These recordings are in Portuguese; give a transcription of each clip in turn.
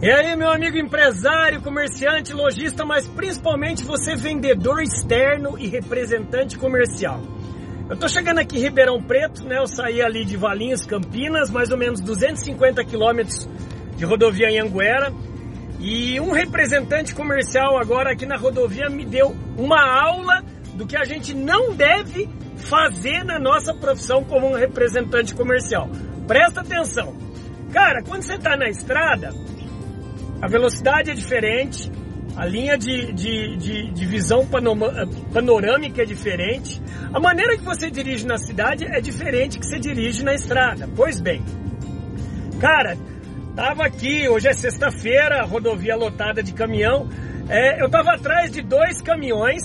E aí, meu amigo empresário, comerciante, lojista, mas principalmente você vendedor externo e representante comercial. Eu tô chegando aqui em Ribeirão Preto, né? Eu saí ali de Valinhos, Campinas, mais ou menos 250 quilômetros de rodovia em Anguera. E um representante comercial agora aqui na rodovia me deu uma aula do que a gente não deve fazer na nossa profissão como um representante comercial. Presta atenção. Cara, quando você está na estrada, a velocidade é diferente, a linha de, de, de, de visão panorâmica é diferente, a maneira que você dirige na cidade é diferente que você dirige na estrada. Pois bem, cara, tava aqui, hoje é sexta-feira, rodovia lotada de caminhão, é, eu tava atrás de dois caminhões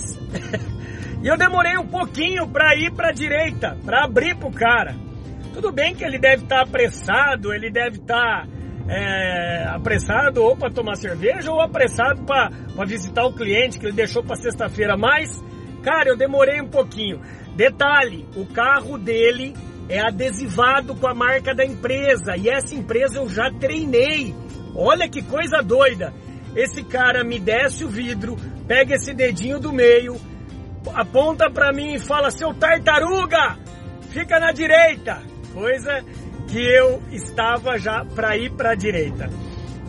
e eu demorei um pouquinho para ir para direita, para abrir pro cara. Tudo bem que ele deve estar tá apressado, ele deve estar tá é, apressado ou para tomar cerveja ou apressado para visitar o cliente que ele deixou para sexta-feira. Mas, cara, eu demorei um pouquinho. Detalhe: o carro dele é adesivado com a marca da empresa e essa empresa eu já treinei. Olha que coisa doida! Esse cara me desce o vidro, pega esse dedinho do meio, aponta para mim e fala: Seu tartaruga, fica na direita. Coisa que eu estava já para ir para a direita.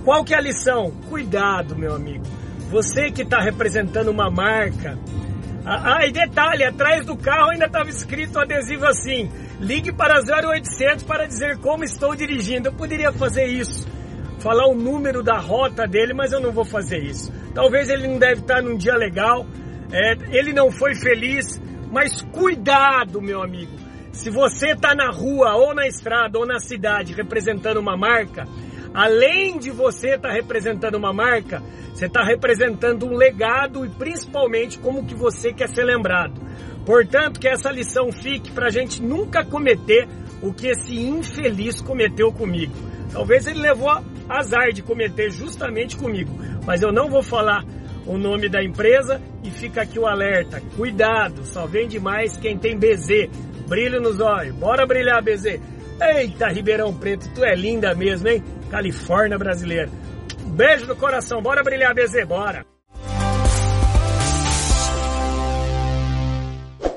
Qual que é a lição? Cuidado, meu amigo. Você que está representando uma marca. Ah, ah, e detalhe, atrás do carro ainda estava escrito adesivo assim: ligue para 0800 para dizer como estou dirigindo. Eu poderia fazer isso, falar o número da rota dele, mas eu não vou fazer isso. Talvez ele não deve estar num dia legal, é, ele não foi feliz, mas cuidado, meu amigo. Se você está na rua, ou na estrada, ou na cidade representando uma marca, além de você estar tá representando uma marca, você está representando um legado e principalmente como que você quer ser lembrado. Portanto, que essa lição fique para a gente nunca cometer o que esse infeliz cometeu comigo. Talvez ele levou azar de cometer justamente comigo, mas eu não vou falar o nome da empresa e fica aqui o alerta. Cuidado, só vende mais quem tem BZ, Brilho nos olhos. Bora brilhar, BZ. Eita, Ribeirão Preto, tu é linda mesmo, hein? Califórnia brasileira. beijo no coração. Bora brilhar, BZ, bora.